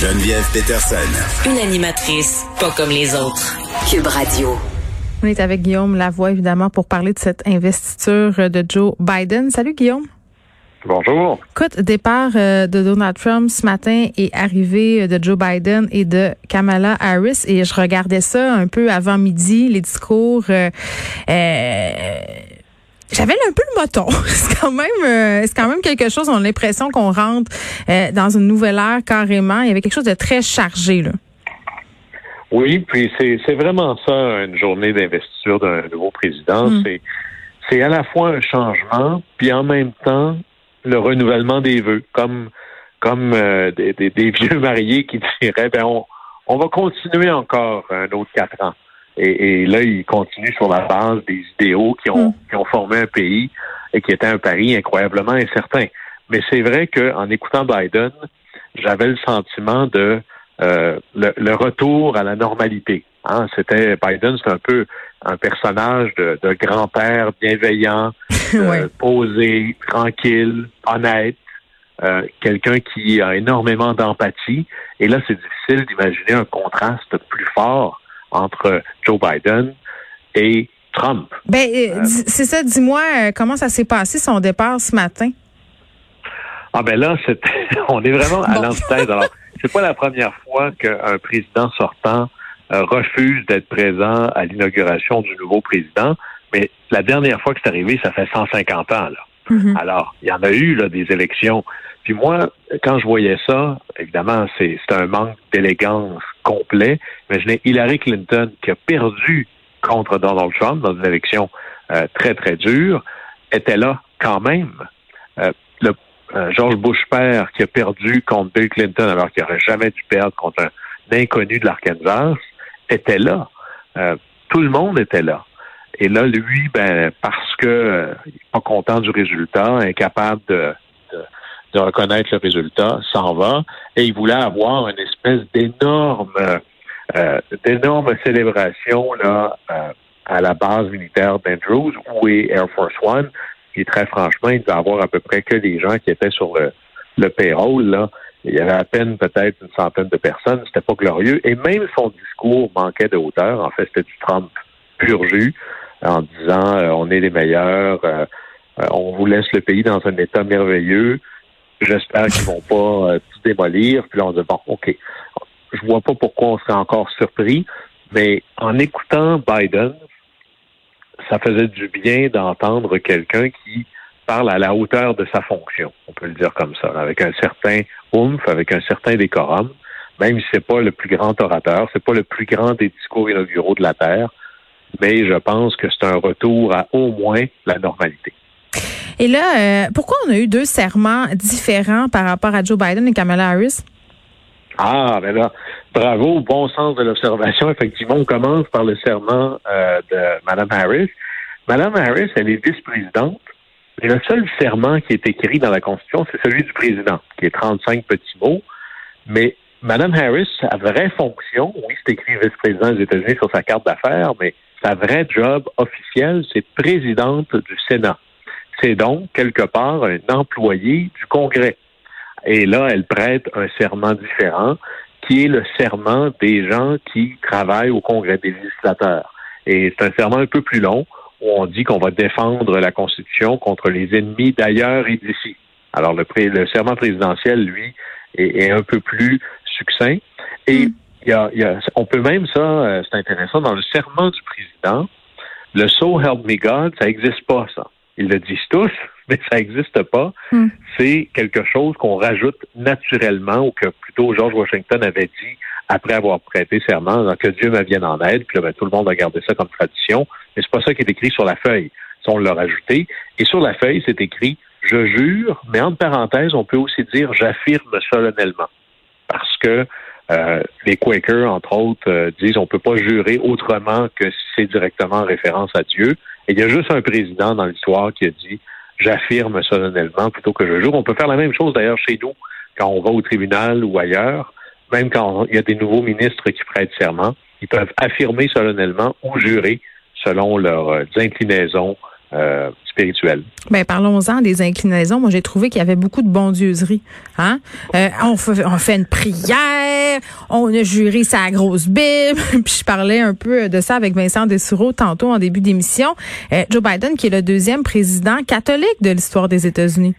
Geneviève Peterson. Une animatrice pas comme les autres. Cube Radio. On est avec Guillaume Lavoie, évidemment, pour parler de cette investiture de Joe Biden. Salut, Guillaume. Bonjour. Écoute, départ euh, de Donald Trump ce matin et arrivée de Joe Biden et de Kamala Harris. Et je regardais ça un peu avant midi, les discours. Euh, euh, j'avais un peu le moton. c'est quand même, euh, c'est quand même quelque chose. On a l'impression qu'on rentre euh, dans une nouvelle ère carrément. Il y avait quelque chose de très chargé là. Oui, puis c'est vraiment ça une journée d'investiture d'un nouveau président. Mm. C'est c'est à la fois un changement, puis en même temps le renouvellement des vœux, comme comme euh, des, des, des vieux mariés qui diraient ben on, on va continuer encore un autre quatre ans. Et, et, là, il continue sur la base des idéaux qui ont, Mm. qui ont formé un pays et qui était un pari incroyablement incertain. Mais c'est vrai qu'en écoutant Biden, j'avais le sentiment de euh, le, le retour à la normalité. Hein, C'était Biden, c'est un peu un personnage de, de grand-père bienveillant, euh, posé, tranquille, honnête, euh, quelqu'un qui a énormément d'empathie. Et là, c'est difficile d'imaginer un contraste plus fort entre Joe Biden et Trump. Ben, euh, dis- c'est ça. Dis-moi euh, comment ça s'est passé son départ ce matin? Ah ben là, on est vraiment à l'antithèse. Alors, c'est pas la première fois qu'un président sortant euh, refuse d'être présent à l'inauguration du nouveau président, mais la dernière fois que c'est arrivé, ça fait 150 ans. Là. Mhm. Alors, il y en a eu là, des élections. Puis moi, quand je voyais ça, évidemment, c'est un manque d'élégance complet. Imaginez Hillary Clinton qui a perdu contre Donald Trump dans une élection euh, très, très dure, était là quand même. Euh, le, euh, George Bush père qui a perdu contre Bill Clinton alors qu'il n'aurait jamais dû perdre contre un inconnu de l'Arkansas, était là. Euh, tout le monde était là. Et là, lui, ben, parce que euh, n'est pas content du résultat, incapable de, de, de reconnaître le résultat, s'en va. Et il voulait avoir une espèce d'énorme, euh, d'énorme célébration là euh, à la base militaire d'Andrews, où est Air Force One. Et très franchement, il devait avoir à peu près que des gens qui étaient sur le, le payroll. Là. Il y avait à peine peut-être une centaine de personnes. C'était pas glorieux. Et même son discours manquait de hauteur. En fait, c'était du Trump pur jus en disant euh, on est les meilleurs, euh, euh, on vous laisse le pays dans un état merveilleux. J'espère qu'ils vont pas euh, tout démolir. Puis là, on dit bon, ok. Je vois pas pourquoi on serait encore surpris, mais en écoutant Biden, ça faisait du bien d'entendre quelqu'un qui parle à la hauteur de sa fonction, on peut le dire comme ça, avec un certain oomph, avec un certain décorum, même si c'est pas le plus grand orateur, c'est pas le plus grand des discours inauguraux de la Terre, mais je pense que c'est un retour à au moins la normalité. Et là, euh, pourquoi on a eu deux serments différents par rapport à Joe Biden et Kamala Harris? Ah, ben là, bravo, bon sens de l'observation. Effectivement, on commence par le serment euh, de Mme Harris. Mme Harris, elle est vice-présidente. Et le seul serment qui est écrit dans la Constitution, c'est celui du président, qui est 35 petits mots. Mais Mme Harris, sa vraie fonction, oui, c'est écrit vice-président des États-Unis sur sa carte d'affaires, mais sa vraie job officielle, c'est présidente du Sénat. C'est donc, quelque part, un employé du Congrès. Et là, elle prête un serment différent, qui est le serment des gens qui travaillent au Congrès des législateurs. Et c'est un serment un peu plus long, où on dit qu'on va défendre la Constitution contre les ennemis d'ailleurs et d'ici. Alors, le, pré- le serment présidentiel, lui, est, est un peu plus succinct. Et Mm. il y a, il y a- on peut même ça, euh, c'est intéressant, dans le serment du président, le So Help Me God, ça n'existe pas, ça. Ils le disent tous, mais ça n'existe pas. Mm. C'est quelque chose qu'on rajoute naturellement ou que plutôt George Washington avait dit après avoir prêté serment, donc que Dieu me vienne en aide. Puis là, ben, tout le monde a gardé ça comme tradition. Mais c'est pas ça qui est écrit sur la feuille. Ça, on l'a rajouté. Et sur la feuille, c'est écrit Je jure, mais entre parenthèses, on peut aussi dire j'affirme solennellement. Parce que euh, les Quakers, entre autres, euh, disent on peut pas jurer autrement que si c'est directement en référence à Dieu. Il y a juste un président dans l'histoire qui a dit j'affirme solennellement plutôt que je jure. On peut faire la même chose d'ailleurs chez nous quand on va au tribunal ou ailleurs, même quand il y a des nouveaux ministres qui prêtent serment, ils peuvent affirmer solennellement ou jurer selon leurs euh, inclinaisons euh, spirituelle. Ben parlons-en des inclinaisons. Moi, j'ai trouvé qu'il y avait beaucoup de bondieuserie. Hein? Euh, on, fait, on fait une prière, on a juré sa grosse Bible. Puis je parlais un peu de ça avec Vincent Dessureau tantôt en début d'émission. Euh, Joe Biden, qui est le deuxième président catholique de l'histoire des États-Unis.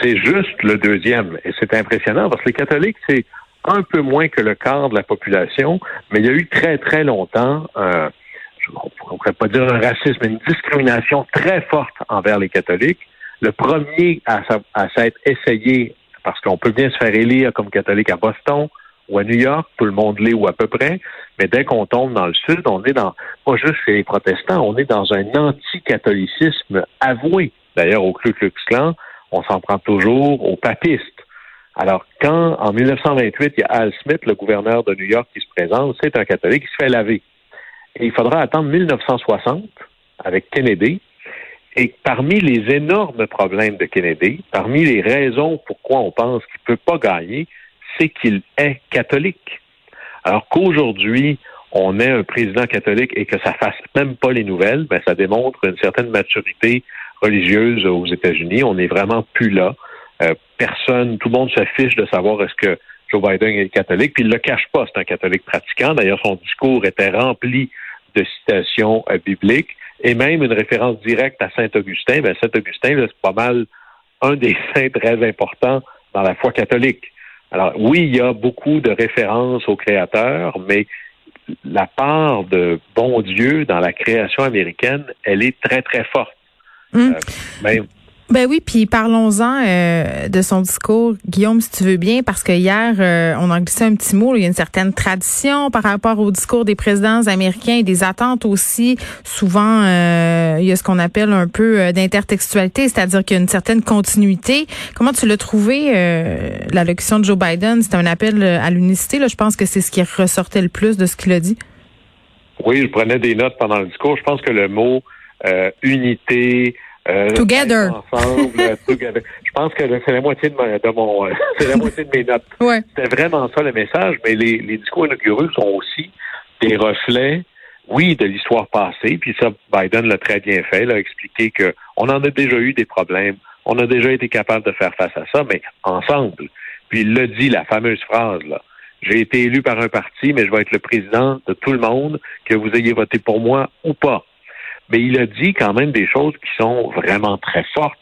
C'est juste le deuxième. Et c'est impressionnant parce que les catholiques, c'est un peu moins que le quart de la population, mais il y a eu très, très longtemps un on ne pourrait pas dire un racisme, mais une discrimination très forte envers les catholiques. Le premier à, s'être essayé, parce qu'on peut bien se faire élire comme catholique à Boston ou à New York, tout le monde l'est ou à peu près, mais dès qu'on tombe dans le sud, on est dans, pas juste chez les protestants, on est dans un anti-catholicisme avoué. D'ailleurs, au Ku Klux Klan, on s'en prend toujours aux papistes. Alors, quand, en 1928, il y a Al Smith, le gouverneur de New York, qui se présente, c'est un catholique qui se fait laver. Il faudra attendre 1960 avec Kennedy. Et parmi les énormes problèmes de Kennedy, parmi les raisons pourquoi on pense qu'il ne peut pas gagner, c'est qu'il est catholique. Alors qu'aujourd'hui, on ait un président catholique et que ça fasse même pas les nouvelles, ben ça démontre une certaine maturité religieuse aux États-Unis. On n'est vraiment plus là. Euh, personne, tout le monde se fiche de savoir est-ce que Joe Biden est catholique, puis il le cache pas, c'est un catholique pratiquant. D'ailleurs, son discours était rempli de citations euh, bibliques et même une référence directe à Saint-Augustin. Ben, Saint-Augustin, c'est pas mal un des saints très importants dans la foi catholique. Alors oui, il y a beaucoup de références au Créateur, mais la part de bon Dieu dans la création américaine, elle est très, très forte. Hum. Euh, ben oui, puis parlons-en euh, de son discours, Guillaume, si tu veux bien, parce que hier, euh, on a glissé un petit mot, il y a une certaine tradition par rapport au discours des présidents américains et des attentes aussi. Souvent, euh, il y a ce qu'on appelle un peu d'intertextualité, c'est-à-dire qu'il y a une certaine continuité. Comment tu l'as trouvé, l'allocution de Joe Biden? C'était un appel à l'unicité, là. Je pense que c'est ce qui ressortait le plus de ce qu'il a dit. Oui, je prenais des notes pendant le discours. Je pense que le mot unité, euh, together. Ensemble, euh, together. Je pense que c'est la moitié de, mon, euh, c'est la moitié de mes notes. Ouais. C'était vraiment ça le message, mais les, les discours inauguraux sont aussi des reflets, oui, de l'histoire passée. Puis ça, Biden l'a très bien fait, il a expliqué que on en a déjà eu des problèmes, on a déjà été capable de faire face à ça, mais ensemble. Puis il l'a dit, la fameuse phrase là. J'ai été élu par un parti, mais je vais être le président de tout le monde, que vous ayez voté pour moi ou pas mais il a dit quand même des choses qui sont vraiment très fortes.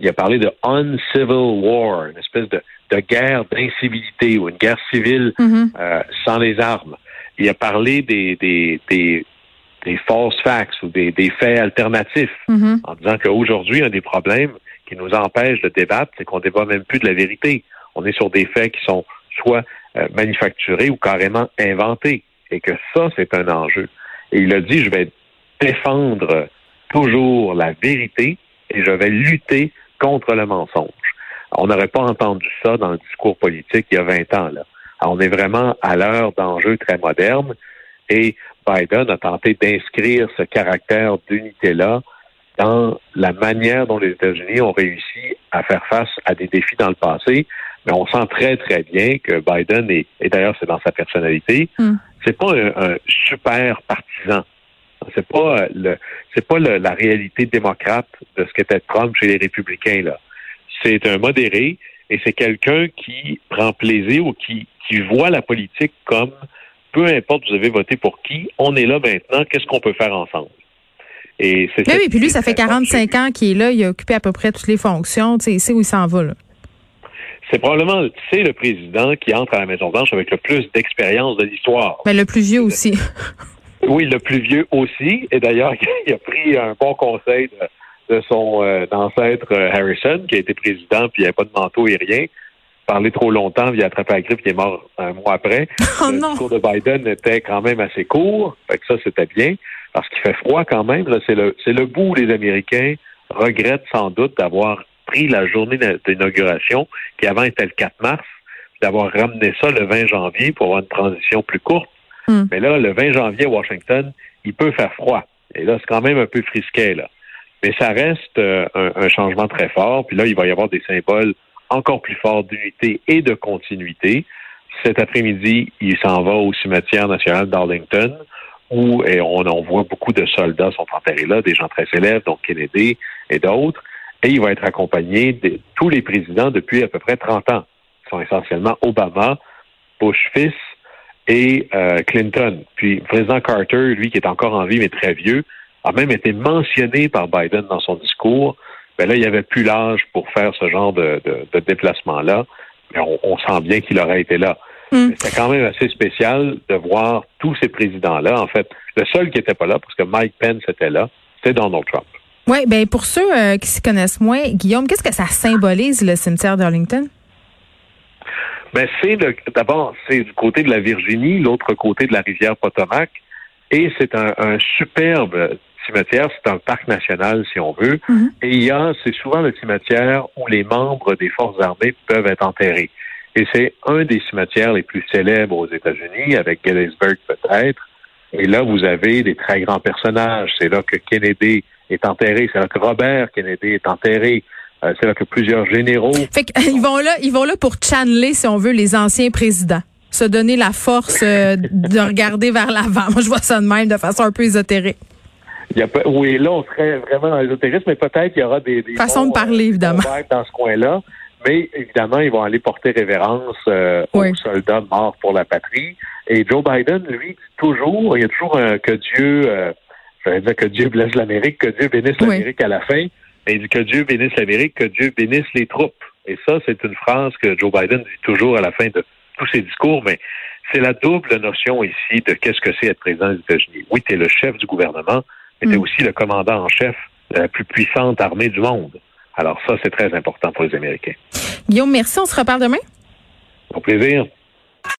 Il a parlé de uncivil war, une espèce de, de guerre d'incivilité ou une guerre civile mm-hmm. euh, sans les armes. Il a parlé des, des, des, des false facts ou des, des faits alternatifs mm-hmm. en disant qu'aujourd'hui, un des problèmes qui nous empêche de débattre, c'est qu'on débat même plus de la vérité. On est sur des faits qui sont soit euh, manufacturés ou carrément inventés. Et que ça, c'est un enjeu. Et il a dit, je vais défendre toujours la vérité et je vais lutter contre le mensonge. On n'aurait pas entendu ça dans le discours politique il y a 20 ans. Là. on est vraiment à l'heure d'enjeux très modernes et Biden a tenté d'inscrire ce caractère d'unité-là dans la manière dont les États-Unis ont réussi à faire face à des défis dans le passé. Mais on sent très, très bien que Biden, est, et d'ailleurs c'est dans sa personnalité, hmm. c'est pas un, super partisan. C'est pas le, c'est pas la réalité démocrate de ce qu'était Trump chez les républicains là. C'est un modéré et c'est quelqu'un qui prend plaisir ou qui, qui voit la politique comme peu importe vous avez voté pour qui, on est là maintenant, qu'est-ce qu'on peut faire ensemble? Et c'est oui, puis lui, ça fait 45 ans qu'il est là, il a occupé à peu près toutes les fonctions, tu sais, il sait où il s'en va là. C'est probablement, c'est le président qui entre à la Maison-Blanche avec le plus d'expérience de l'histoire. Mais le plus vieux aussi. Oui, le plus vieux aussi. Et d'ailleurs, il a pris un bon conseil de, son euh, ancêtre euh, Harrison, qui a été président, puis il n'y avait pas de manteau et rien. Parlé trop longtemps, il a attrapé la grippe, il est mort un mois après. Oh le discours de Biden était quand même assez court, fait que ça, c'était bien, parce qu'il fait froid quand même. C'est le, c'est le bout où les Américains regrettent sans doute d'avoir pris la journée d'inauguration, qui avant était le 4 mars, d'avoir ramené ça le 20 janvier pour avoir une transition plus courte. Hmm. Mais là, le 20 janvier à Washington, il peut faire froid. Et là, c'est quand même un peu frisquet, là. Mais ça reste euh, un, changement très fort. Puis là, il va y avoir des symboles encore plus forts d'unité et de continuité. Cet après-midi, il s'en va au cimetière national d'Arlington où et on, on voit beaucoup de soldats sont enterrés là, des gens très célèbres, donc Kennedy et d'autres. Et il va être accompagné de tous les présidents depuis à peu près 30 ans, qui sont essentiellement Obama, Bush fils et euh, Clinton. Puis le président Carter, lui qui est encore en vie mais très vieux, a même été mentionné par Biden dans son discours. Ben là, il n'y avait plus l'âge pour faire ce genre de, de, déplacement-là. Mais on, sent bien qu'il aurait été là. Hmm. C'est quand même assez spécial de voir tous ces présidents-là. En fait, le seul qui n'était pas là, parce que Mike Pence était là, c'était Donald Trump. Oui, ben pour ceux euh, qui s'y connaissent moins, Guillaume, qu'est-ce que ça symbolise le cimetière d'Arlington? Ben c'est d'abord c'est du côté de la Virginie, l'autre côté de la rivière Potomac, et c'est un, un superbe cimetière, c'est un parc national, si on veut. Mhm. Et il y a, c'est souvent le cimetière où les membres des forces armées peuvent être enterrés. Et c'est un des cimetières les plus célèbres aux États-Unis, avec Gettysburg peut-être. Et là, vous avez des très grands personnages. C'est là que Kennedy est enterré. C'est là que Robert Kennedy est enterré. Euh, c'est là que plusieurs généraux. Fait qu'ils vont là, ils vont là pour channeler, si on veut, les anciens présidents. Se donner la force euh, de regarder vers l'avant. Moi, je vois ça de même, de façon un peu ésotérique. Il y a, oui, là, on serait vraiment dans l'ésotérisme, mais peut-être qu'il y aura des, des façons de parler, évidemment, dans ce coin-là. Mais évidemment, ils vont aller porter révérence euh, aux soldats morts pour la patrie. Et Joe Biden, lui, dit toujours, il y a toujours un, que Dieu, euh, je dire que Dieu blesse l'Amérique, que Dieu bénisse l'Amérique à la fin. Et il dit que Dieu bénisse l'Amérique, que Dieu bénisse les troupes. Et ça, c'est une phrase que Joe Biden dit toujours à la fin de tous ses discours, mais c'est la double notion ici de qu'est-ce que c'est être président des États-Unis. Oui, tu es le chef du gouvernement, était mm. aussi le commandant en chef de la plus puissante armée du monde. Alors ça, c'est très important pour les Américains. Guillaume, merci. On se reparle demain? Au plaisir.